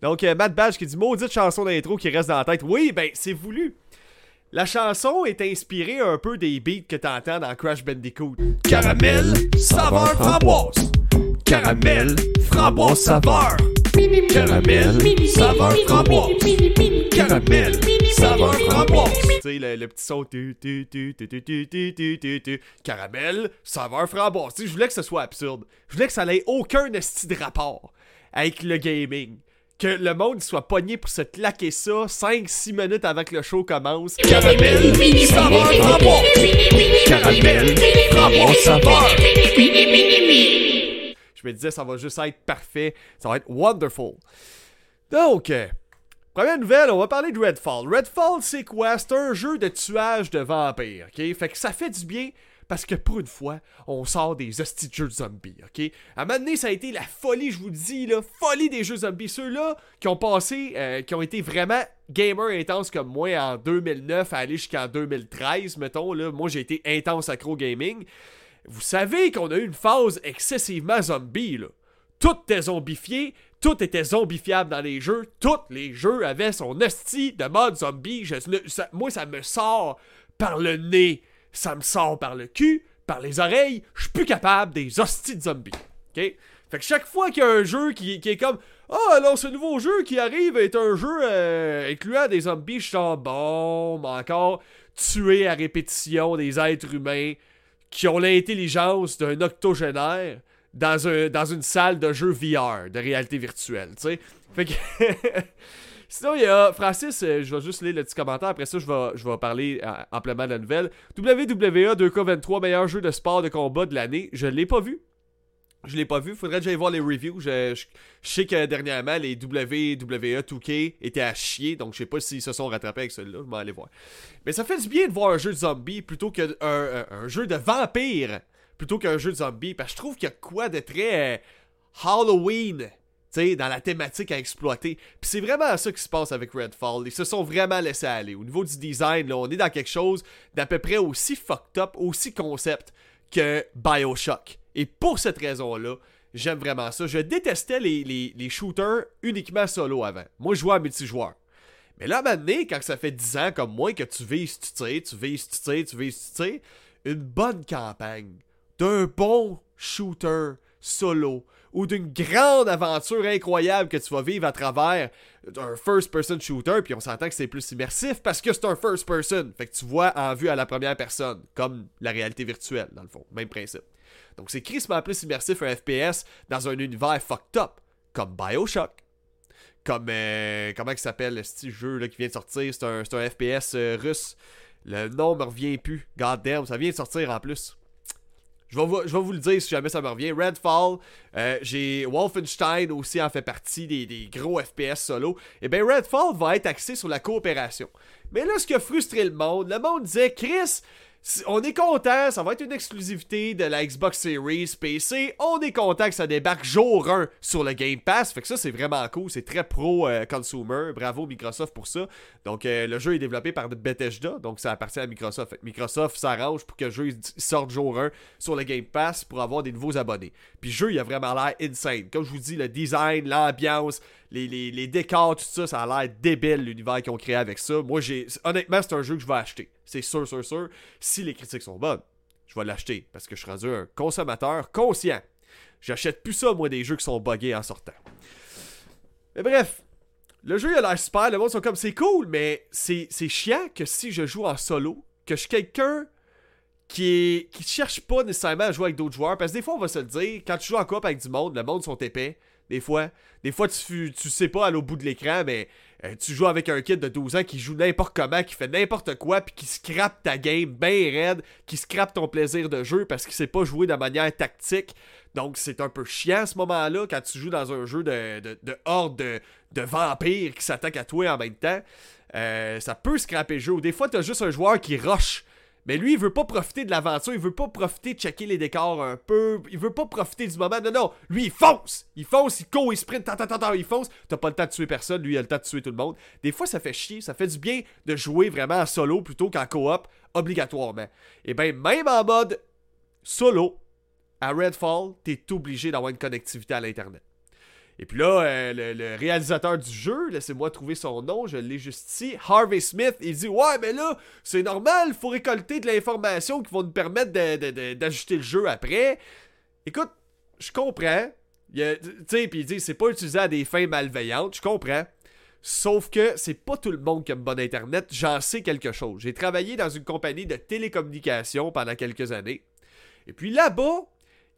Donc, euh, Matt Badge qui dit Maudite chanson d'intro qui reste dans la tête. Oui, ben, c'est voulu. La chanson est inspirée un peu des beats que t'entends dans Crash Bandicoot. Caramel, saveur, framboise. Caramel, framboise, saveur. Caramel, saveur, framboise. Caramel, saveur, framboise. Tu sais, le, petit son. Tu, tu, tu, Caramel, saveur, framboise. Tu sais, je voulais que ce soit absurde. Je voulais que ça n'ait aucun esti de rapport avec le gaming. Que le monde soit pogné pour se claquer ça 5-6 minutes avant que le show commence. Caramel, saveur framboise. Caramel, saveur. Je me disais, ça va juste être parfait. Ça va être wonderful. Donc, euh, première nouvelle, on va parler de Redfall. Redfall, c'est quoi? C'est un jeu de tuage de vampires, ok? Fait que ça fait du bien parce que pour une fois, on sort des hosties de jeux zombies, ok? À un moment donné, ça a été la folie, je vous dis, là, folie des jeux zombies. Ceux-là qui ont passé, euh, qui ont été vraiment gamers intenses comme moi en 2009 à aller jusqu'en 2013, mettons, là. Moi, j'ai été intense accro gaming. Vous savez qu'on a eu une phase excessivement zombie, là. Tout était zombifié, tout était zombifiable dans les jeux, tous les jeux avaient son hostie de mode zombie. Moi, ça me sort par le nez, ça me sort par le cul, par les oreilles, je suis plus capable des hosties de zombies. OK? Fait que chaque fois qu'il y a un jeu qui, est comme Ah, alors ce nouveau jeu qui arrive est un jeu euh, incluant des zombies, je suis genre bon, encore tuer à répétition des êtres humains qui ont l'intelligence d'un octogénaire dans, un, dans une salle de jeu VR, de réalité virtuelle, tu. Fait que. Sinon, il y a Francis, euh, je vais juste lire le petit commentaire, après ça, je vais, je vais parler euh, amplement de la nouvelle. WWE 2K23, meilleur jeu de sport de combat de l'année. Je l'ai pas vu. Je l'ai pas vu, faudrait que j'aille voir les reviews. Je, je- sais que dernièrement, les WWE 2K étaient à chier, donc je sais pas s'ils se sont rattrapés avec celui-là, je vais aller voir. Mais ça fait du bien de voir un jeu de zombie plutôt qu'un un, un jeu de vampire plutôt qu'un jeu de zombie, parce que je trouve qu'il y a quoi de très euh, Halloween, dans la thématique à exploiter. Puis c'est vraiment ça qui se passe avec Redfall. Ils se sont vraiment laissés aller. Au niveau du design, là, on est dans quelque chose d'à peu près aussi fucked up, aussi concept que Bioshock. Et pour cette raison-là, j'aime vraiment ça. Je détestais les, shooters uniquement solo avant. Moi, je jouais en multijoueur. Mais là, maintenant, quand ça fait 10 ans comme moi que tu vises, tu tires, tu vises, tu tires, tu vises, tu tires, une bonne campagne d'un bon shooter solo ou d'une grande aventure incroyable que tu vas vivre à travers un first-person shooter, puis on s'entend que c'est plus immersif parce que c'est un first-person. Fait que tu vois en vue à la première personne, comme la réalité virtuelle, dans le fond. Même principe. Donc c'est crissement plus immersif un FPS dans un univers fucked up, comme Bioshock. Comme, euh, comment il s'appelle ce petit jeu là, qui vient de sortir C'est un, FPS euh, russe. Le nom me revient plus. God damn, ça vient de sortir en plus. Je vais, vous, le dire si jamais ça me revient. Redfall, euh, j'ai Wolfenstein aussi en fait partie des, gros FPS solo. Et bien Redfall va être axé sur la coopération. Mais là, ce qui a frustré le monde, le monde disait Chris, on est content, ça va être une exclusivité de la Xbox Series PC. On est content que ça débarque jour 1 sur le Game Pass. Fait que ça, c'est vraiment cool. C'est très pro-consumer. Bravo Microsoft pour ça. Donc, euh, le jeu est développé par Bethesda. Donc, ça appartient à Microsoft. Microsoft s'arrange pour que le jeu sorte jour 1 sur le Game Pass pour avoir des nouveaux abonnés. Puis, le jeu, il a vraiment l'air insane. Comme je vous dis, le design, l'ambiance, les, décors, tout ça, ça a l'air débile l'univers qu'ils ont créé avec ça. Moi, j'ai honnêtement, c'est un jeu que je vais acheter. C'est sûr, sûr, sûr. Si les critiques sont bonnes, je vais l'acheter parce que je suis un consommateur conscient. J'achète plus ça, moi, des jeux qui sont buggés en sortant. Mais bref, le jeu il a l'air super, le monde sont comme c'est cool, mais c'est chiant que si je joue en solo, que je suis quelqu'un qui qui cherche pas nécessairement à jouer avec d'autres joueurs parce que des fois on va se le dire quand tu joues en coop avec du monde, le monde sont épais des fois. Des fois tu tu sais pas aller au bout de l'écran mais euh, tu joues avec un kid de 12 ans qui joue n'importe comment, qui fait n'importe quoi puis qui scrape ta game bien raide, qui scrape ton plaisir de jeu parce qu'il sait pas jouer de manière tactique. Donc c'est un peu chiant à ce moment-là quand tu joues dans un jeu de, de, de horde de, de vampires qui s'attaquent à toi en même temps. Euh, ça peut scraper le jeu. Ou des fois, t'as juste un joueur qui rush. Mais lui, il veut pas profiter de l'aventure, il veut pas profiter de checker les décors un peu, il veut pas profiter du moment. Non, non, lui, il fonce! Il fonce, il court, il sprint, tant, tant, il fonce. T'as pas le temps de tuer personne, lui, il a le temps de tuer tout le monde. Des fois, ça fait chier, ça fait du bien de jouer vraiment en solo plutôt qu'en coop, obligatoirement. Et ben, même en mode solo, à Redfall, t'es obligé d'avoir une connectivité à l'Internet. Et puis là, euh, le, réalisateur du jeu, laissez-moi trouver son nom, je l'ai juste ici, Harvey Smith, il dit Ouais, mais là, c'est normal, faut récolter de l'information qui va nous permettre d'ajuster le jeu après. Écoute, je comprends. Tu sais, puis il dit c'est pas utilisé à des fins malveillantes, je comprends. Sauf que c'est pas tout le monde qui aime bon Internet. J'en sais quelque chose. J'ai travaillé dans une compagnie de télécommunications pendant quelques années. Et puis là-bas,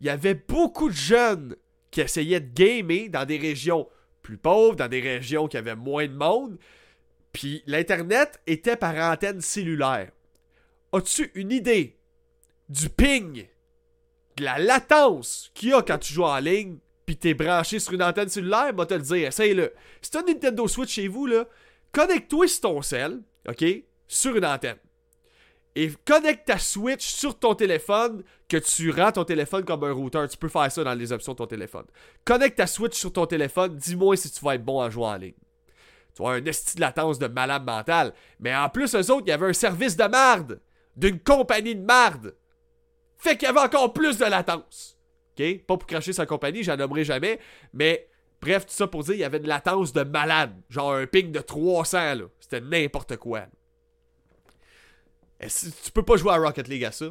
il y avait beaucoup de jeunes qui essayaient de gamer dans des régions plus pauvres, dans des régions qui avaient moins de monde. Puis l'Internet était par antenne cellulaire. As-tu une idée du ping, de la latence qu'il y a quand tu joues en ligne, puis t'es branché sur une antenne cellulaire? Moi, te le dire, essaye-le. Si t'as une Nintendo Switch chez vous, là, connecte-toi sur ton cell, OK, sur une antenne. Et connecte ta Switch sur ton téléphone, que tu rends ton téléphone comme un routeur. Tu peux faire ça dans les options de ton téléphone. Connecte ta Switch sur ton téléphone, dis-moi si tu vas être bon à jouer en ligne. Tu vois, un esti de latence de malade mental. Mais en plus, eux autres, il y avait un service de marde. D'une compagnie de marde. Fait qu'il y avait encore plus de latence. OK? Pas pour cracher sa compagnie, j'en nommerai jamais. Mais bref, tout ça pour dire, il y avait une latence de malade. Genre un ping de 300, là. C'était n'importe quoi. Et si- tu peux pas jouer à Rocket League à ça.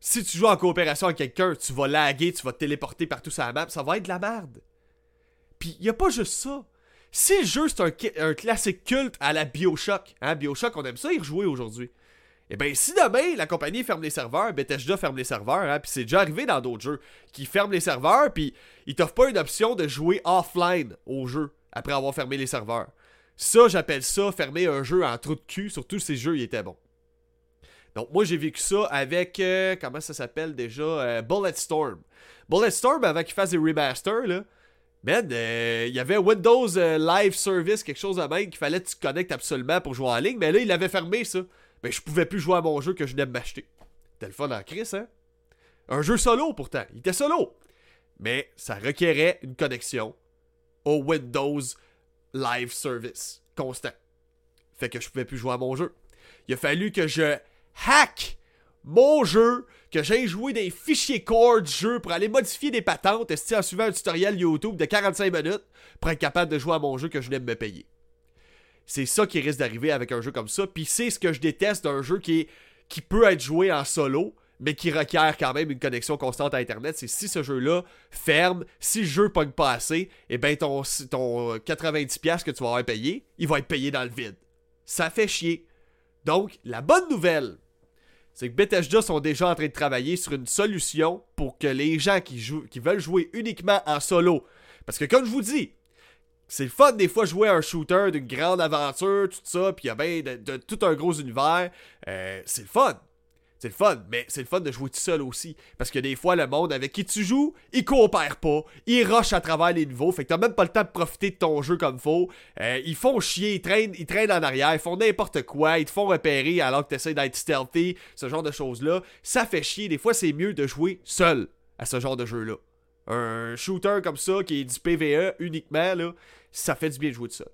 Si tu joues en coopération avec quelqu'un, tu vas laguer, tu vas te téléporter partout sur la map, ça va être de la merde. Puis y a pas juste ça. Si le jeu c'est un, un classique culte à la Bioshock, hein, Bioshock, on aime ça y rejouer aujourd'hui. Et ben si demain la compagnie ferme les serveurs, Bethesda ferme les serveurs, hein, puis c'est déjà arrivé dans d'autres jeux, qui ferment les serveurs, puis ils t'offrent pas une option de jouer offline au jeu après avoir fermé les serveurs. Ça, j'appelle ça fermer un jeu en trou de cul, surtout si le jeu il était bon. Donc moi j'ai vécu ça avec euh, comment ça s'appelle déjà euh, Bulletstorm. Bulletstorm avant qu'il fasse des remasters là. Man, euh, il y avait Windows euh, Live Service, quelque chose de même qu'il fallait que tu te connectes absolument pour jouer en ligne, mais là il l'avait fermé ça. Mais je pouvais plus jouer à mon jeu que je venais de m'acheter. C'était le fun en crise, hein? Un jeu solo pourtant, il était solo. Mais ça requérait une connexion au Windows Live Service constant. Fait que je pouvais plus jouer à mon jeu. Il a fallu que je hack mon jeu, que j'aille jouer des fichiers core du jeu pour aller modifier des patentes, esti, en suivant un tutoriel YouTube de 45 minutes pour être capable de jouer à mon jeu que je venais de me payer. C'est ça qui risque d'arriver avec un jeu comme ça, puis c'est ce que je déteste d'un jeu qui, peut être joué en solo, mais qui requiert quand même une connexion constante à Internet. C'est si ce jeu-là ferme, si le jeu pogne pas assez, et ben ton, ton 90$ que tu vas avoir payé, il va être payé dans le vide. Ça fait chier. Donc, la bonne nouvelle, c'est que Bethesda sont déjà en train de travailler sur une solution pour que les gens qui, veulent jouer uniquement en solo, parce que comme je vous dis, c'est le fun des fois jouer à un shooter d'une grande aventure, tout ça, puis il y a bien de, de- tout un gros univers, euh, c'est le fun. C'est le fun, mais c'est le fun de jouer tout seul aussi. Parce que des fois, le monde avec qui tu joues, il coopère pas, il rush à travers les niveaux, fait que t'as même pas le temps de profiter de ton jeu comme faut. Euh, ils font chier, ils traînent, ils traînent en arrière, ils font n'importe quoi, ils te font repérer alors que t'essaies d'être stealthy, ce genre de choses-là. Ça fait chier, des fois c'est mieux de jouer seul à ce genre de jeu-là. Un shooter comme ça, qui est du PVE uniquement, ça fait du bien de jouer tout seul.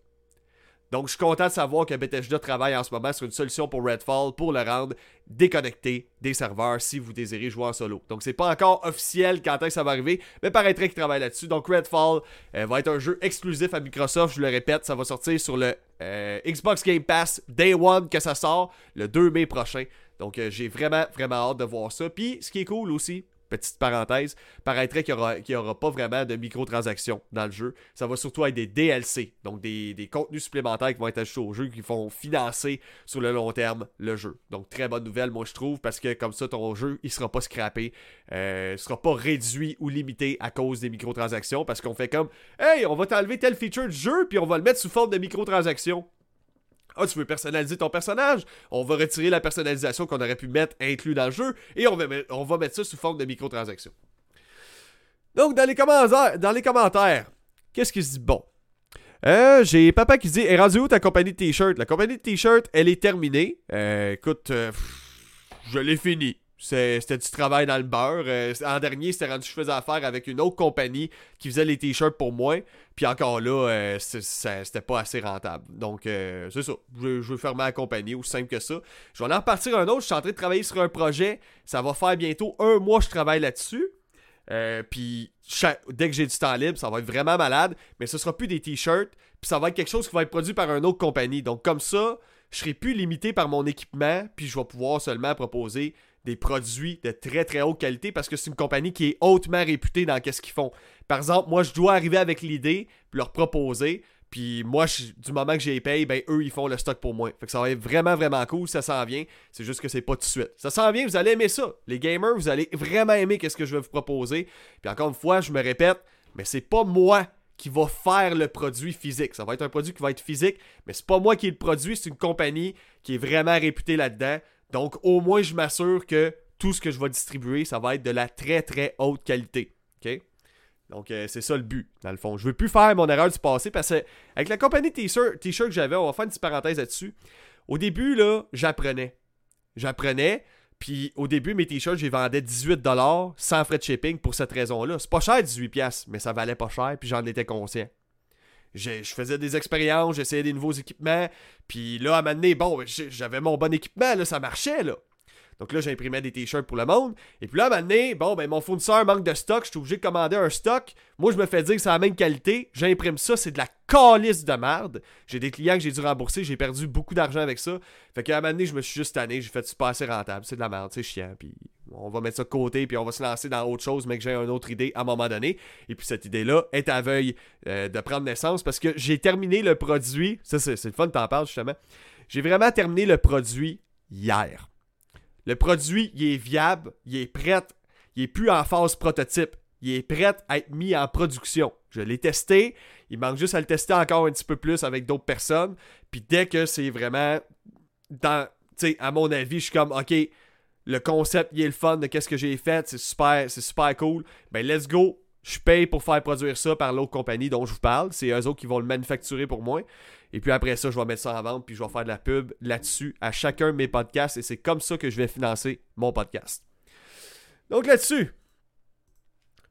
Donc, je suis content de savoir que Bethesda travaille en ce moment sur une solution pour Redfall pour le rendre déconnecté des serveurs si vous désirez jouer en solo. Donc, c'est pas encore officiel quand est-ce que ça va arriver, mais paraîtrait qu'ils travaillent là-dessus. Donc, Redfall euh, va être un jeu exclusif à Microsoft, je le répète, ça va sortir sur le euh, Xbox Game Pass Day One que ça sort, le 2 mai prochain. Donc, euh, j'ai vraiment, vraiment hâte de voir ça. Puis, ce qui est cool aussi, petite parenthèse, paraîtrait qu'il n'y aura, pas vraiment de microtransactions dans le jeu. Ça va surtout être des DLC, donc des, contenus supplémentaires qui vont être ajoutés au jeu, qui vont financer sur le long terme le jeu. Donc très bonne nouvelle, moi je trouve, parce que comme ça, ton jeu, il sera pas scrappé, euh, il sera pas réduit ou limité à cause des microtransactions, parce qu'on fait comme, hey, on va t'enlever tel feature du jeu, puis on va le mettre sous forme de microtransactions. Ah, tu veux personnaliser ton personnage? On va retirer la personnalisation qu'on aurait pu mettre inclus dans le jeu et on va, mettre ça sous forme de microtransactions. Donc, dans les commentaires, dans les commentaires qu'est-ce qui se dit bon? Euh, j'ai papa qui dit est ta compagnie de t-shirt? La compagnie de t-shirt, elle est terminée. Euh, écoute, euh, je l'ai fini. C'était du travail dans le beurre. Euh, en dernier, c'était rendu je faisais affaire avec une autre compagnie qui faisait les t-shirts pour moi. Puis encore là, euh, c'était pas assez rentable. Donc, euh, c'est ça. Je, veux fermer la compagnie, aussi simple que ça. Je vais en repartir un autre. Je suis en train de travailler sur un projet. Ça va faire bientôt un mois que je travaille là-dessus. Puis dès que j'ai du temps libre, ça va être vraiment malade. Mais ce sera plus des t-shirts. Puis ça va être quelque chose qui va être produit par une autre compagnie. Donc comme ça, je serai plus limité par mon équipement. Puis je vais pouvoir seulement proposer des produits de très très haute qualité parce que c'est une compagnie qui est hautement réputée dans qu'est-ce qu'ils font. Par exemple, moi je dois arriver avec l'idée, puis leur proposer. Puis moi, du moment que j'ai payé, ben eux, ils font le stock pour moi. Fait que ça va être vraiment, vraiment cool, ça s'en vient. C'est juste que c'est pas tout de suite. Ça s'en vient, vous allez aimer ça. Les gamers, vous allez vraiment aimer qu'est-ce que je vais vous proposer. Puis encore une fois, je me répète, mais c'est pas moi qui va faire le produit physique. Ça va être un produit qui va être physique, mais c'est pas moi qui le produit, c'est une compagnie qui est vraiment réputée là-dedans. Donc au moins, je m'assure que tout ce que je vais distribuer, ça va être de la très, très haute qualité. OK? Donc, euh, c'est ça le but, dans le fond. Je veux plus faire mon erreur du passé parce que, avec la compagnie t-shirt que j'avais, on va faire une petite parenthèse là-dessus. Au début, là, j'apprenais. J'apprenais, puis au début, mes t-shirts, j'ai vendais 18$ sans frais de shipping pour cette raison-là. C'est pas cher, 18$, mais ça valait pas cher, puis j'en étais conscient. J'ai- Je faisais des expériences, j'essayais des nouveaux équipements, puis là, à un moment donné, bon, j'avais mon bon équipement, là, ça marchait, là. Donc là, j'imprimais des t-shirts pour le monde. Et puis là, à un moment donné, bon, ben mon fournisseur manque de stock, je suis obligé de commander un stock. Moi, je me fais dire que c'est la même qualité. J'imprime ça, c'est de la calice de merde. J'ai des clients que j'ai dû rembourser, j'ai perdu beaucoup d'argent avec ça. Fait qu'à un moment donné, je me suis juste tanné, j'ai fait c'est pas assez rentable, c'est de la merde, c'est chiant. Puis on va mettre ça de côté, puis on va se lancer dans autre chose, mais que j'ai une autre idée à un moment donné. Et puis cette idée-là est à veuille euh, de prendre naissance parce que j'ai terminé le produit. Ça, c'est le fun, t'en parles justement. J'ai vraiment terminé le produit hier. Le produit, il est viable, il est prêt, il est plus en phase prototype. Il est prêt à être mis en production. Je l'ai testé, il manque juste à le tester encore un petit peu plus avec d'autres personnes. Puis dès que c'est vraiment dans, tu sais, à mon avis, je suis comme, ok, le concept, il est le fun de qu'est-ce que j'ai fait, c'est super, c'est super cool. Ben let's go, je paye pour faire produire ça par l'autre compagnie dont je vous parle. C'est eux autres qui vont le manufacturer pour moi. Et puis après ça, je vais mettre ça en vente, puis je vais faire de la pub là-dessus à chacun de mes podcasts. Et c'est comme ça que je vais financer mon podcast. Donc là-dessus,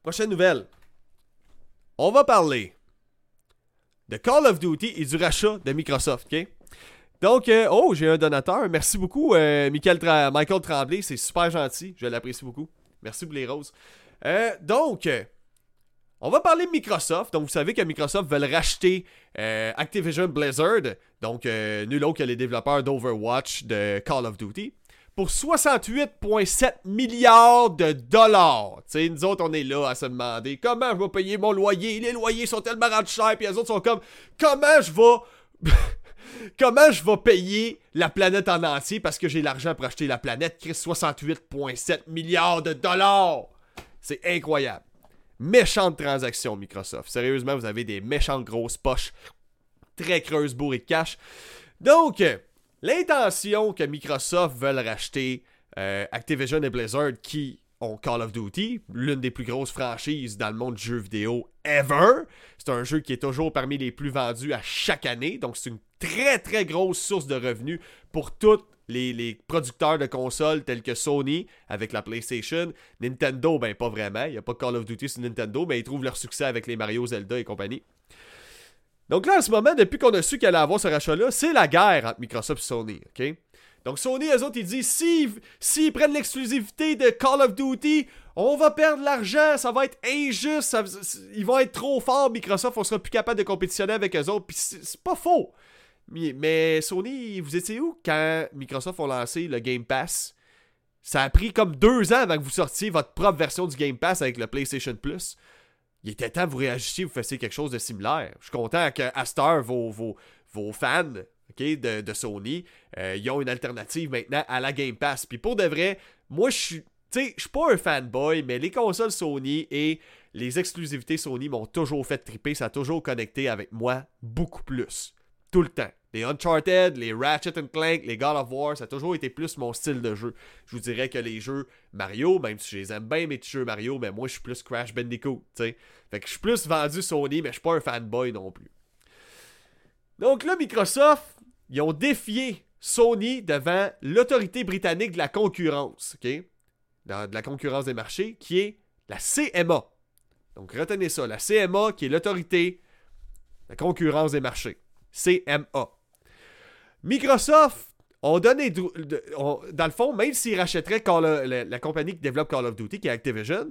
prochaine nouvelle. On va parler de Call of Duty et du rachat de Microsoft, ok? Donc, euh, oh, j'ai un donateur. Merci beaucoup, euh, Michael, Tremblay. C'est super gentil. Je l'apprécie beaucoup. Merci pour les roses. Euh, donc, on va parler de Microsoft. Donc, vous savez que Microsoft veulent racheter euh, Activision Blizzard. Donc, euh, nul autre que les développeurs d'Overwatch de Call of Duty. Pour 68,7 milliards de dollars. Sais, nous autres, on est là à se demander comment je vais payer mon loyer. Les loyers sont tellement rendus chers. Puis les autres sont comme comment je vais. Comment je vais payer la planète en entier parce que j'ai l'argent pour acheter la planète? Chris, 68,7 milliards de dollars! C'est incroyable. Méchante transaction, Microsoft. Sérieusement, vous avez des méchantes grosses poches très creuses bourrées de cash. Donc, euh, l'intention que Microsoft veulent racheter euh, Activision et Blizzard qui ont Call of Duty, l'une des plus grosses franchises dans le monde du jeu vidéo ever. C'est un jeu qui est toujours parmi les plus vendus à chaque année, donc c'est une très très grosse source de revenus pour tous les, producteurs de consoles tels que Sony avec la PlayStation, Nintendo, ben pas vraiment, il n'y a pas Call of Duty sur Nintendo, mais ils trouvent leur succès avec les Mario, Zelda et compagnie. Donc là, en ce moment, depuis qu'on a su qu'elle allait avoir ce rachat-là, c'est la guerre entre Microsoft et Sony, ok? Donc Sony, eux autres, ils disent, s'ils s'ils prennent l'exclusivité de Call of Duty, on va perdre l'argent, ça va être injuste, ils vont être trop forts, Microsoft, on sera plus capable de compétitionner avec eux autres, puis c'est pas faux. Mais, Sony, vous étiez où quand Microsoft ont lancé le Game Pass? Ça a pris comme deux ans avant que vous sortiez votre propre version du Game Pass avec le PlayStation Plus. Il était temps que vous réagissiez, vous fassiez quelque chose de similaire. Je suis content cette heure, vos, vos, vos fans de, de Sony, euh, ils ont une alternative maintenant à la Game Pass. Puis pour de vrai, moi je suis. Je suis pas un fanboy, mais les consoles Sony et les exclusivités Sony m'ont toujours fait triper. Ça a toujours connecté avec moi beaucoup plus. Tout le temps. Les Uncharted, les Ratchet Clank, les God of War, ça a toujours été plus mon style de jeu. Je vous dirais que les jeux Mario, même si je les aime bien, mes petits jeux Mario, mais moi je suis plus Crash Bandicoot. Fait que je suis plus vendu Sony, mais je suis pas un fanboy non plus. Donc là, Microsoft, ils ont défié Sony devant l'autorité britannique de la concurrence, ok? De la concurrence des marchés, qui est la CMA. Donc retenez ça, la CMA qui est l'autorité de la concurrence des marchés. CMA. Microsoft dans le fond, même s'ils rachèteraient la, compagnie qui développe Call of Duty, qui est Activision,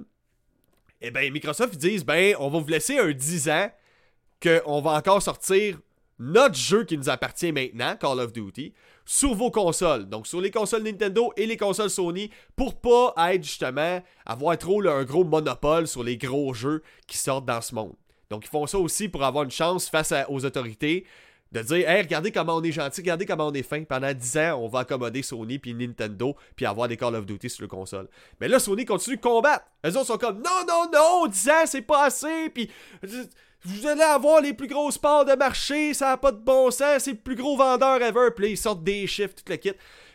Eh ben, Microsoft, ils disent, ben, on va vous laisser un 10 ans qu'on va encore sortir notre jeu qui nous appartient maintenant, Call of Duty, sur vos consoles. Donc, sur les consoles Nintendo et les consoles Sony, pour pas être justement, avoir trop un gros monopole sur les gros jeux qui sortent dans ce monde. Donc, ils font ça aussi pour avoir une chance face aux autorités de dire Hey, regardez comment on est gentil, regardez comment on est fin. Pendant 10 ans, on va accommoder Sony puis Nintendo puis avoir des Call of Duty sur le console. Mais là, Sony continue de combattre. Elles autres sont comme Non, non, non, 10 ans, c'est pas assez. Puis vous allez avoir les plus gros sports de marché, ça a pas de bon sens, c'est le plus gros vendeur ever. Puis là, ils sortent des chiffres, tout le kit.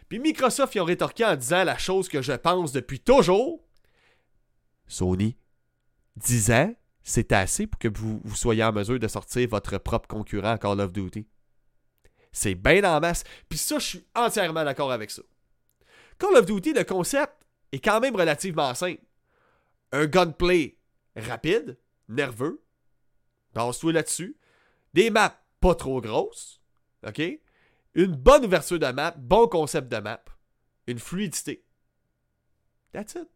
Puis Microsoft, ils ont rétorqué en disant la chose que je pense depuis toujours Sony, 10 ans, c'est assez pour que vous, soyez en mesure de sortir votre propre concurrent à Call of Duty. C'est bien en masse. Puis ça, je suis entièrement d'accord avec ça. Call of Duty, le concept est quand même relativement simple. Un gunplay rapide, nerveux, base-toi là-dessus. Des maps pas trop grosses, ok? Une bonne ouverture de map, bon concept de map, une fluidité. That's it.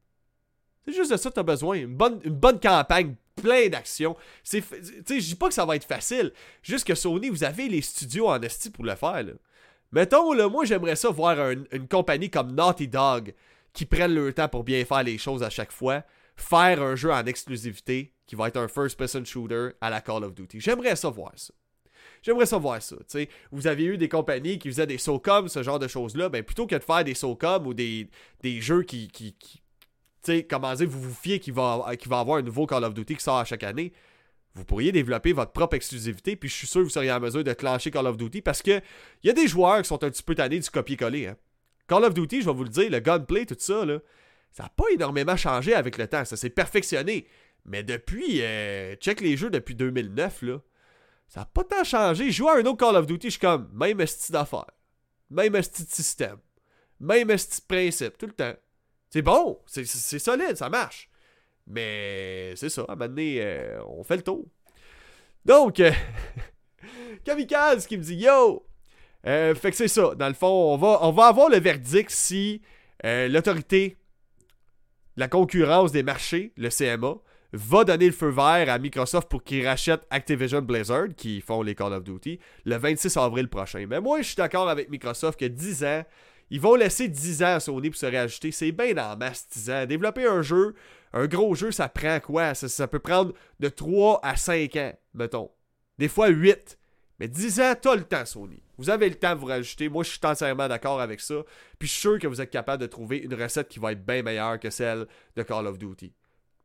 C'est juste de ça que tu as besoin. Une bonne, une bonne campagne, plein d'actions. Tu sais, dis pas que ça va être facile. Juste que Sony, vous avez les studios en esti pour le faire. Là. Mettons, là, moi, j'aimerais ça voir un- une compagnie comme Naughty Dog qui prennent leur temps pour bien faire les choses à chaque fois. Faire un jeu en exclusivité qui va être un first-person shooter à la Call of Duty. J'aimerais ça voir ça. J'aimerais ça voir ça. Vous avez eu des compagnies qui faisaient des SOCOM, ce genre de choses-là. Ben, plutôt que de faire des SOCOM ou des, des jeux qui, sais, comment dire, vous vous fiez qu'il va, qu'il va avoir un nouveau Call of Duty qui sort à chaque année, vous pourriez développer votre propre exclusivité, puis je suis sûr que vous seriez en mesure de clencher Call of Duty parce que il y a des joueurs qui sont un petit peu tannés du copier-coller. hein. Call of Duty, je vais vous le dire, le gunplay, tout ça, là, ça n'a pas énormément changé avec le temps. Ça s'est perfectionné. Mais depuis, euh, check les jeux depuis 2009, là, ça n'a pas tant changé. Je joue à un autre Call of Duty, je suis comme, même style d'affaires, même style de système, même style de principe, tout le temps. C'est bon, c'est- solide, ça marche. Mais c'est ça, à un moment donné, euh, on fait le tour. Donc, euh, Kamikaze qui me dit Yo! Euh, fait que c'est ça. Dans le fond, on va, on va avoir le verdict si l'autorité, la concurrence des marchés, le CMA, va donner le feu vert à Microsoft pour qu'ils rachètent Activision Blizzard, qui font les Call of Duty, le 26 avril prochain. Mais moi, je suis d'accord avec Microsoft que 10 ans, ils vont laisser 10 ans à Sony pour se réajuster. C'est bien en masse 10 ans. Développer un jeu, un gros jeu, ça prend quoi? Ça, ça peut prendre de 3 à 5 ans, mettons. Des fois 8. Mais 10 ans, t'as le temps, Sony. Vous avez le temps de vous rajouter. Moi, je suis entièrement d'accord avec ça. Puis je suis sûr que vous êtes capable de trouver une recette qui va être bien meilleure que celle de Call of Duty.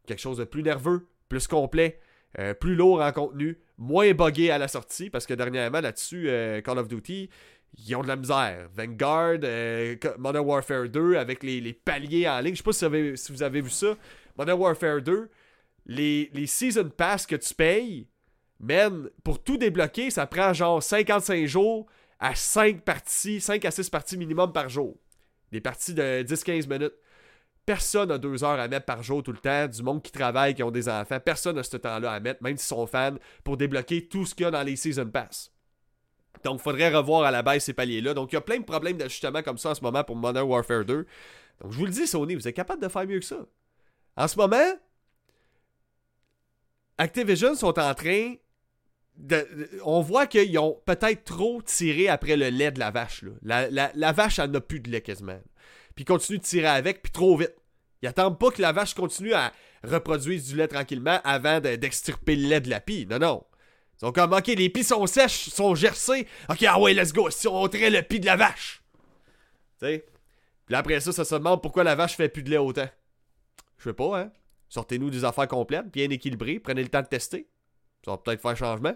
Quelque chose de plus nerveux, plus complet, euh, plus lourd en contenu, moins buggé à la sortie, parce que dernièrement, là-dessus, euh, Call of Duty, ils ont de la misère. Vanguard, euh, Modern Warfare 2, avec les, les paliers en ligne. Je sais pas si vous avez, vu ça. Modern Warfare 2, les, les Season Pass que tu payes, man, pour tout débloquer, ça prend genre 55 jours à 5 parties, 5 à 6 parties minimum par jour. Des parties de 10-15 minutes. Personne n'a deux heures à mettre par jour tout le temps. Du monde qui travaille, qui ont des enfants, personne n'a ce temps-là à mettre, même s'ils sont fans, pour débloquer tout ce qu'il y a dans les Season Pass. Donc, il faudrait revoir à la baisse ces paliers-là. Donc, il y a plein de problèmes d'ajustement comme ça en ce moment pour Modern Warfare 2. Donc, je vous le dis, Sony, vous êtes capable de faire mieux que ça. En ce moment, Activision sont en train de, on voit qu'ils ont peut-être trop tiré après le lait de la vache. La, vache, elle n'a plus de lait quasiment. Puis ils continuent de tirer avec, puis trop vite. Ils attendent pas que la vache continue à reproduire du lait tranquillement avant de- d'extirper le lait de la pie. Non, non. Ils sont comme, ok, les pies sont sèches, sont gercées. Ok, ah ouais, let's go. Si on ôterait le pie de la vache. Tu sais? Puis après ça, ça se demande pourquoi la vache fait plus de lait autant. Je sais pas, hein. Sortez-nous des affaires complètes, bien équilibrées, prenez le temps de tester. Ça va peut-être faire changement.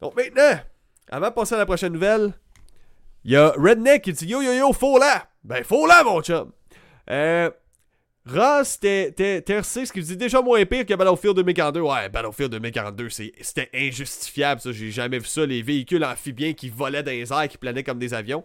Donc maintenant, avant de passer à la prochaine nouvelle, il y a Redneck qui dit Yo yo yo, faux là! Ben faux là, mon chum! Euh. Ross TRC, ce qui dit déjà moins pire que Battlefield 2042. Ouais, Battlefield 2042, c'est- c'était injustifiable, ça. J'ai jamais vu ça. Les véhicules amphibiens qui volaient dans les airs, qui planaient comme des avions.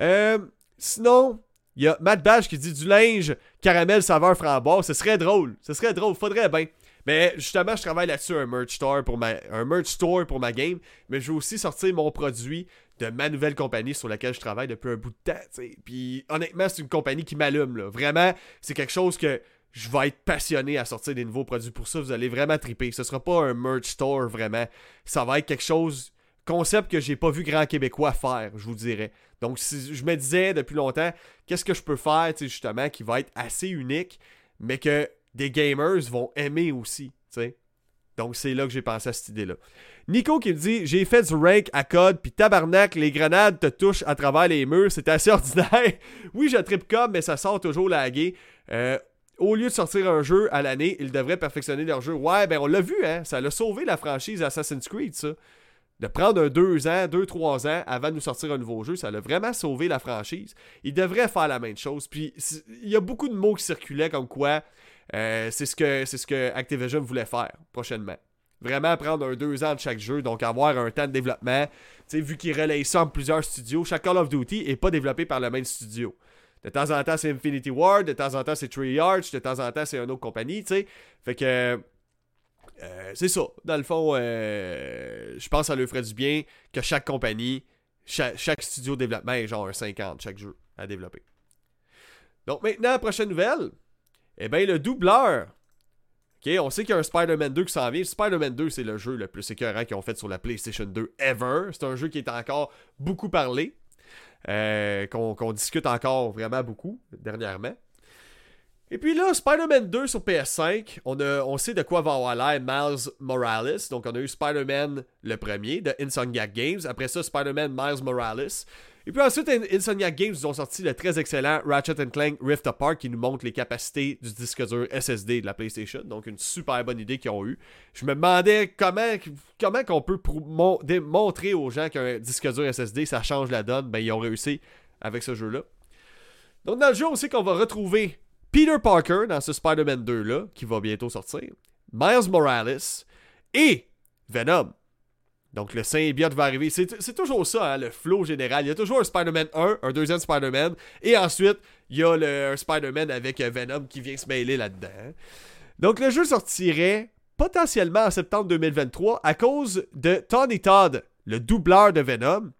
Euh, sinon, il y a Matt Bash qui dit du linge caramel saveur framboise. Ce serait drôle. Ce serait drôle. Faudrait bien. Mais justement, je travaille là-dessus un merch store pour ma un merch store pour ma game, mais je vais aussi sortir mon produit de ma nouvelle compagnie sur laquelle je travaille depuis un bout de temps, tu sais. Puis honnêtement, c'est une compagnie qui m'allume. Vraiment, c'est quelque chose que je vais être passionné à sortir des nouveaux produits. Pour ça, vous allez vraiment triper. Ce sera pas un merch store vraiment. Ça va être quelque chose, concept que j'ai pas vu grand Québécois faire, je vous dirais. Donc, je me disais depuis longtemps, qu'est-ce que je peux faire, justement, qui va être assez unique, mais que des gamers vont aimer aussi, tu sais. Donc, c'est là que j'ai pensé à cette idée-là. Nico qui me dit J'ai fait du rank à code, puis tabarnak, les grenades te touchent à travers les murs, c'est assez ordinaire. oui, je trip comme, mais ça sort toujours lagué. Euh, au lieu de sortir un jeu à l'année, ils devraient perfectionner leur jeu. Ouais, ben on l'a vu, hein. Ça l'a sauvé la franchise Assassin's Creed, ça. De prendre 2 ans, 2-3 ans avant de nous sortir un nouveau jeu, ça l'a vraiment sauvé la franchise. Ils devraient faire la même chose. Puis il y a beaucoup de mots qui circulaient comme quoi euh, c'est ce, que, ce que Activision voulait faire prochainement. Vraiment prendre un deux ans de chaque jeu, donc avoir un temps de développement. sais, vu qu'ils relayent ça en plusieurs studios, chaque Call of Duty n'est pas développé par le même studio. De temps en temps, c'est Infinity Ward, de temps en temps, c'est Tree Arch, de temps en temps, c'est une autre compagnie, tu. Fait que. Euh, c'est ça. Dans le fond, euh, je pense que ça leur ferait du bien que chaque compagnie, chaque, studio de développement ait genre un 50 chaque jeu à développer. Donc maintenant, prochaine nouvelle. Eh bien, le doubleur. OK, on sait qu'il y a un Spider-Man 2 qui s'en vient. Spider-Man 2, c'est le jeu le plus écœurant qu'ils ont fait sur la PlayStation 2 ever. C'est un jeu qui est encore beaucoup parlé. Euh, qu'on discute encore vraiment beaucoup dernièrement. Et puis là, Spider-Man 2 sur PS5, on, a, on sait de quoi va avoir l'air Miles Morales. Donc on a eu Spider-Man le premier de Insomniac Games. Après ça, Spider-Man Miles Morales. Et puis ensuite, Insomniac Games nous ont sorti le très excellent Ratchet Clank Rift Apart qui nous montre les capacités du disque dur SSD de la PlayStation. Donc une super bonne idée qu'ils ont eue. Je me demandais comment comment qu'on peut montrer aux gens qu'un disque dur SSD ça change la donne. Ben ils ont réussi avec ce jeu-là. Donc dans le jeu, on sait qu'on va retrouver Peter Parker dans ce Spider-Man 2-là, qui va bientôt sortir, Miles Morales et Venom. Donc le symbiote va arriver. C'est toujours ça, hein, le flow général. Il y a toujours un Spider-Man 1, un deuxième Spider-Man, et ensuite, il y a le, Spider-Man avec euh, Venom qui vient se mêler là-dedans. Donc le jeu sortirait potentiellement en septembre 2023 à cause de Tony Todd, le doubleur de Venom.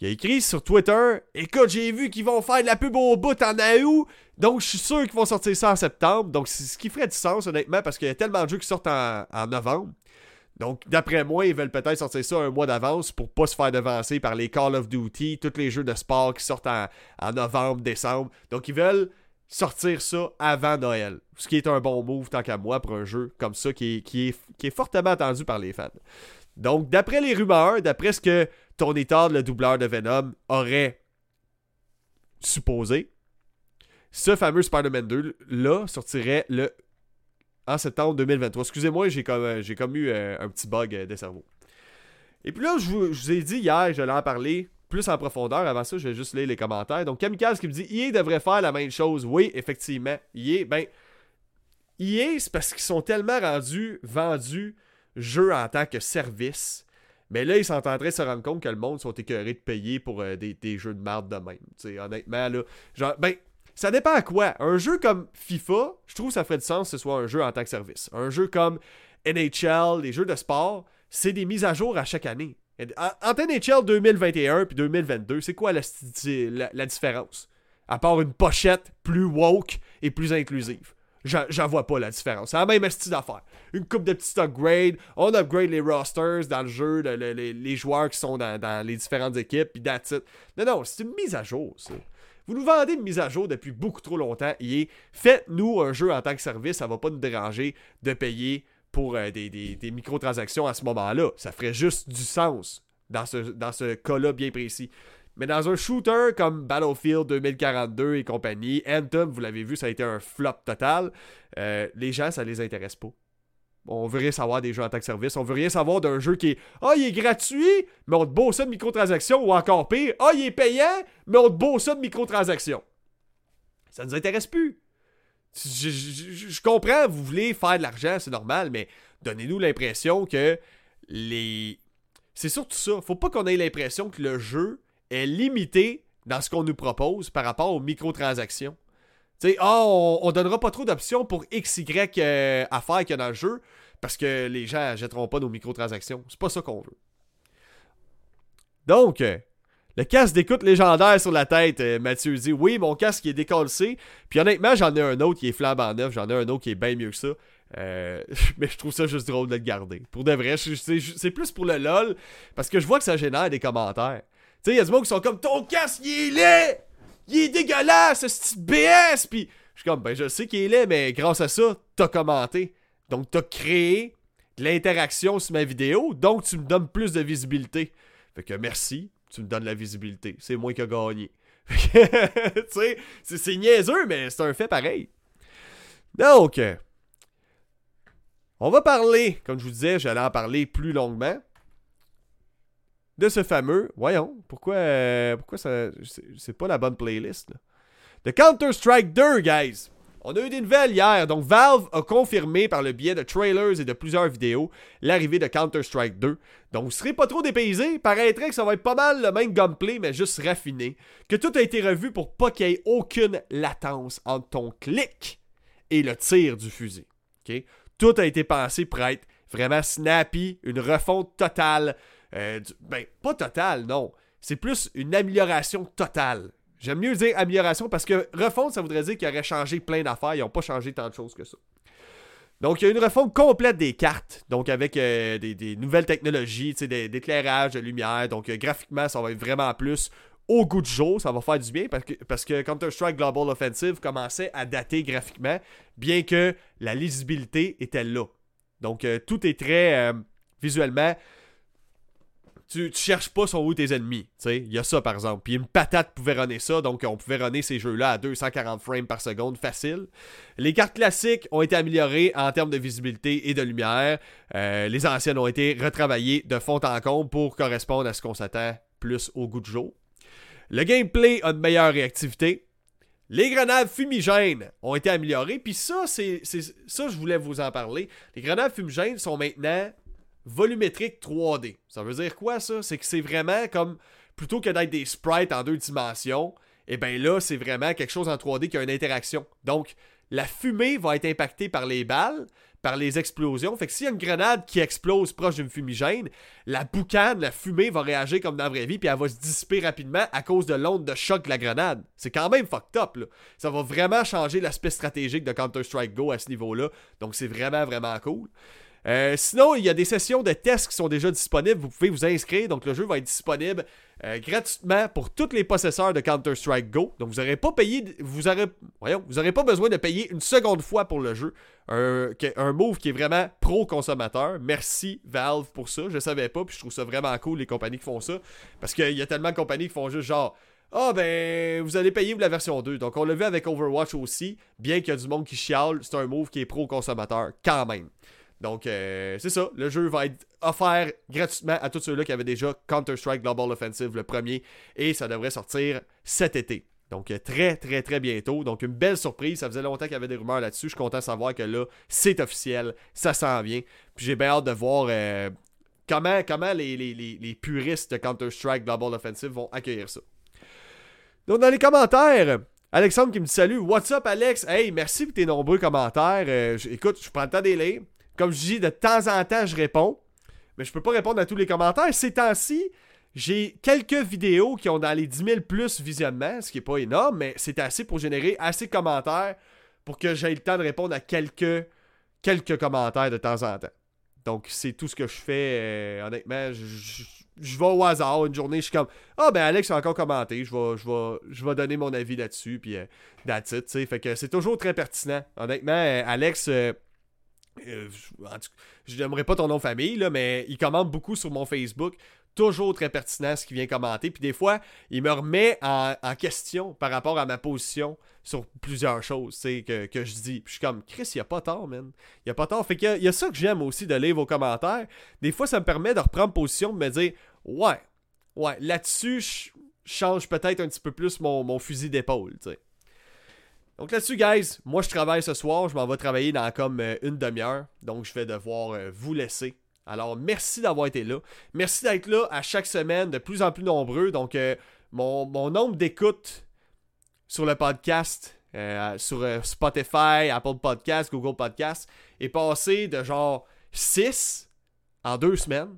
Il a écrit sur Twitter Écoute, j'ai vu qu'ils vont faire de la pub au bout en août, donc je suis sûr qu'ils vont sortir ça en septembre. Donc c'est ce qui ferait du sens, honnêtement, parce qu'il y a tellement de jeux qui sortent en novembre. Donc, d'après moi, ils veulent peut-être sortir ça un mois d'avance pour pas se faire devancer par les Call of Duty, tous les jeux de sport qui sortent en, novembre, décembre. Donc, ils veulent sortir ça avant Noël. Ce qui est un bon move, tant qu'à moi, pour un jeu comme ça qui est, fortement attendu par les fans. Donc, d'après les rumeurs, d'après ce que Tony Todd, le doubleur de Venom, aurait supposé, ce fameux Spider-Man 2 là sortirait le en septembre 2023. Excusez-moi, j'ai comme, euh, eu euh, un petit bug euh, de cerveau. Et puis là, je vous, ai dit hier, je l'ai en parler plus en profondeur. Avant ça, je vais juste lire les commentaires. Donc, Kamikaze qui me dit EA devrait faire la même chose. Oui, effectivement. EA, ben, EA, c'est parce qu'ils sont tellement rendus, vendus, jeux en tant que service. Mais là, ils sont en train se rendre compte que le monde sont écœurés de payer pour des, des, jeux de merde de même. sais, honnêtement, là, genre, ben, ça dépend à quoi. Un jeu comme FIFA, je trouve que ça ferait du sens que ce soit un jeu en tant que service. Un jeu comme NHL, les jeux de sport, c'est des mises à jour à chaque année. Entre NHL 2021 puis 2022, c'est quoi la, différence? À part une pochette plus woke et plus inclusive. J'en vois pas la différence. C'est la même style d'affaires. Une coupe de petits upgrades. On upgrade les rosters dans le jeu, les, joueurs qui sont dans, les différentes équipes, puis that's. Non, non, c'est une mise à jour, ça. Vous nous vendez une mise à jour depuis beaucoup trop longtemps. Et faites-nous un jeu en tant que service, ça va pas nous déranger de payer pour euh, des, microtransactions à ce moment-là. Ça ferait juste du sens dans ce, dans ce cas-là bien précis. Mais dans un shooter comme Battlefield 2042 et compagnie, Anthem, vous l'avez vu, ça a été un flop total. Euh, les gens, ça les intéresse pas. On veut rien savoir des jeux en tant que service. On veut rien savoir d'un jeu qui est Ah, il est gratuit, mais on te beau ça de microtransactions ou encore pire. Ah, il est payant, mais on te beau ça de microtransactions. Ça nous intéresse plus. Je, comprends, vous voulez faire de l'argent, c'est normal, mais donnez-nous l'impression que les. C'est surtout ça. Faut pas qu'on ait l'impression que le jeu est limité dans ce qu'on nous propose par rapport aux microtransactions. Oh, on, donnera pas trop d'options pour X, Y euh, affaires qu'il y a dans le jeu parce que les gens jetteront pas nos microtransactions. C'est pas ça qu'on veut. Donc, euh, Le casque d'écoute légendaire sur la tête, euh, Mathieu dit. Oui, mon casque est décollé. Puis honnêtement, j'en ai un autre qui est flambant neuf. J'en ai un autre qui est bien mieux que ça. Mais je trouve ça juste drôle de le garder. Pour de vrai, c'est plus pour le lol. Parce que je vois que ça génère des commentaires. Tu sais, il y a du monde qui sont comme Ton casque, il est Il est dégueulasse, ce petit BS Puis je suis comme Ben, je sais qu'il est mais grâce à ça, t'as commenté. Donc, t'as créé de l'interaction sur ma vidéo. Donc, tu me donnes plus de visibilité. Fait que merci, tu me donnes la visibilité. C'est moi qui a gagné. Tu sais, c'est- niaiseux, mais c'est un fait pareil. Donc, on va parler, comme je vous disais, j'allais en parler plus longuement, de ce fameux. Voyons, pourquoi, euh, pourquoi ça. C'est pas la bonne playlist, là. Counter-Strike 2, guys. On a eu des nouvelles hier. Donc, Valve a confirmé par le biais de trailers et de plusieurs vidéos l'arrivée de Counter-Strike 2. Donc, vous serez pas trop dépaysés. Paraîtrait que ça va être pas mal le même gameplay, mais juste raffiné. Que tout a été revu pour pas qu'il y ait aucune latence entre ton clic et le tir du fusil. Tout a été pensé pour être vraiment snappy, une refonte totale. Euh, ben, pas totale, non. C'est plus une amélioration totale. J'aime mieux dire amélioration parce que refonte, ça voudrait dire qu'ils auraient changé plein d'affaires. Ils n'ont pas changé tant de choses que ça. Donc, il y a une refonte complète des cartes, donc avec euh, des, nouvelles technologies, d'éclairage, de lumière. Donc, euh, graphiquement, ça va être vraiment plus au goût du jour. Ça va faire du bien parce que, parce que Counter-Strike Global Offensive commençait à dater graphiquement, bien que la lisibilité était là. Donc, tout est très visuellement. Tu, tu cherches pas sont où tes ennemis. Il y a ça, par exemple. Puis une patate pouvait runner ça, donc on pouvait runner ces jeux-là à 240 frames par seconde facile. Les cartes classiques ont été améliorées en termes de visibilité et de lumière. Euh, les anciennes ont été retravaillées de fond en comble pour correspondre à ce qu'on s'attend plus au goût du jour. Le gameplay a une meilleure réactivité. Les grenades fumigènes ont été améliorées. Puis ça, c'est- ça, je voulais vous en parler. Les grenades fumigènes sont maintenant volumétriques 3D. Ça veut dire quoi ça? C'est que c'est vraiment comme plutôt que d'être des sprites en deux dimensions, et bien là, c'est vraiment quelque chose en 3D qui a une interaction. Donc, la fumée va être impactée par les balles, par les explosions. Fait que s'il y a une grenade qui explose proche d'une fumigène, la boucane, la fumée va réagir comme dans la vraie vie, puis elle va se dissiper rapidement à cause de l'onde de choc de la grenade. C'est quand même fucked up, là. Ça va vraiment changer l'aspect stratégique de Counter-Strike Go à ce niveau-là. Donc c'est vraiment, vraiment cool. Euh, sinon, il y a des sessions de tests qui sont déjà disponibles. Vous pouvez vous inscrire. Donc, le jeu va être disponible euh, gratuitement pour tous les possesseurs de Counter-Strike Go. Donc, vous n'aurez pas payé, vous aurez, vous pas besoin de payer une seconde fois pour le jeu. Un, move qui est vraiment pro-consommateur. Merci Valve pour ça. Je savais pas, puis je trouve ça vraiment cool les compagnies qui font ça, parce qu'il y a tellement de compagnies qui font juste genre. Ah ben, vous allez payer pour la version 2. Donc on l'a vu avec Overwatch aussi, bien qu'il y a du monde qui chiale, c'est un move qui est pro-consommateur quand même. Donc, euh, c'est ça. Le jeu va être offert gratuitement à tous ceux-là qui avaient déjà Counter-Strike Global Offensive, le premier, et ça devrait sortir cet été. Donc, euh, très, très, très bientôt. Donc, une belle surprise. Ça faisait longtemps qu'il y avait des rumeurs là-dessus. Je suis content de savoir que là, c'est officiel. Ça s'en vient. Puis, j'ai bien hâte de voir euh, comment, les, puristes de Counter-Strike Global Offensive vont accueillir ça. Donc, dans les commentaires, Alexandre qui me dit salut. What's up, Alex? Hey, merci pour tes nombreux commentaires. Euh, écoute, je prends le temps. Comme je dis, de temps en temps, je réponds. Mais je peux pas répondre à tous les commentaires. Ces temps-ci, j'ai quelques vidéos qui ont dans les 10 000 plus visionnements, ce qui est pas énorme, mais c'est assez pour générer assez de commentaires pour que j'aie le temps de répondre à quelques, quelques commentaires de temps en temps. Donc, c'est tout ce que je fais. euh, honnêtement, je, vais au hasard. Une journée, je suis comme Ah, ben Alex a encore commenté. Je vais, je vais, je vais donner mon avis là-dessus. Puis, euh, that's it. Fait que c'est toujours très pertinent. Honnêtement, euh, Alex. Euh, je- n'aimerais pas ton nom de famille, là, mais il commente beaucoup sur mon Facebook. Toujours très pertinent ce qu'il vient commenter. Puis des fois, il me remet en, question par rapport à ma position sur plusieurs choses que, que je dis. Puis je suis comme, Chris, il a pas tort, man. Il a pas tort. Fait qu'il y y, a ça que j'aime aussi de lire vos commentaires. Des fois, ça me permet de reprendre position, de me dire, ouais, ouais, là-dessus, je change peut-être un petit peu plus mon, mon fusil d'épaule, sais. Donc là-dessus, guys, moi je travaille ce soir, je m'en vais travailler dans comme euh, une demi-heure, donc je vais devoir euh, vous laisser. Alors merci d'avoir été là. Merci d'être là à chaque semaine, de plus en plus nombreux. Donc euh, mon, nombre d'écoutes sur le podcast, sur Spotify, Apple Podcast, Google Podcast, est passé de genre 6 en deux semaines,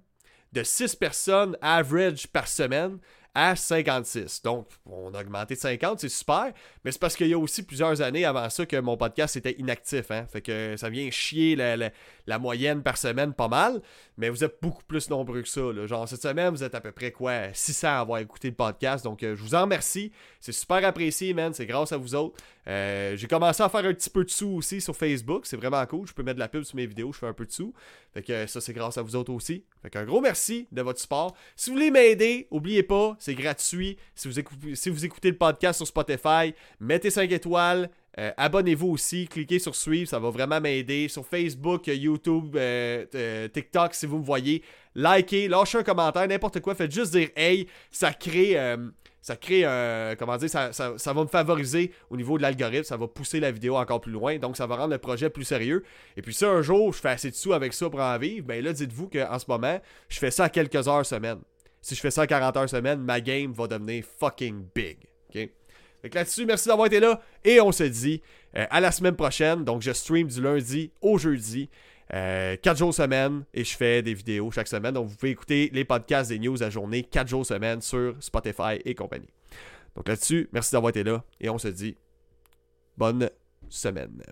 de 6 personnes average par semaine, à 56. Donc, on a augmenté de 50, c'est super. Mais c'est parce qu'il y a aussi plusieurs années avant ça que mon podcast était inactif. Hein? Fait que ça vient chier la, la- la moyenne par semaine pas mal. Mais vous êtes beaucoup plus nombreux que ça. là. Genre, cette semaine, vous êtes à peu près quoi 600 à avoir écouté le podcast. Donc, euh, je vous en remercie. C'est super apprécié, man. C'est grâce à vous autres. Euh, J'ai commencé à faire un petit peu de sous aussi sur Facebook. C'est vraiment cool. Je peux mettre de la pub sur mes vidéos. Je fais un peu de sous. Fait que ça, c'est grâce à vous autres aussi. Fait qu'un gros merci de votre support. Si vous voulez m'aider, oubliez pas, c'est gratuit. Si vous, si vous écoutez le podcast sur Spotify, mettez 5 étoiles. Euh, Abonnez-vous aussi, cliquez sur suivre, ça va vraiment m'aider. Sur Facebook, YouTube, euh, euh, TikTok, si vous me voyez, likez, lâchez un commentaire, n'importe quoi, faites juste dire hey, ça crée, ça crée, comment dire, ça va me favoriser au niveau de l'algorithme, ça va pousser la vidéo encore plus loin, donc ça va rendre le projet plus sérieux. Et puis si un jour je fais assez de sous avec ça pour en vivre, ben là dites-vous qu'en ce moment, je fais ça à quelques heures semaine. Si je fais ça à 40 heures semaine, ma game va devenir fucking big. ok? Que là-dessus, merci d'avoir été là. Et on se dit euh, à la semaine prochaine. Donc, je stream du lundi au jeudi. 4 jours semaine. Et je fais des vidéos chaque semaine. Donc, vous pouvez écouter les podcasts des news à journée 4 jours semaine sur Spotify et compagnie. Donc là-dessus, merci d'avoir été là. Et on se dit bonne semaine.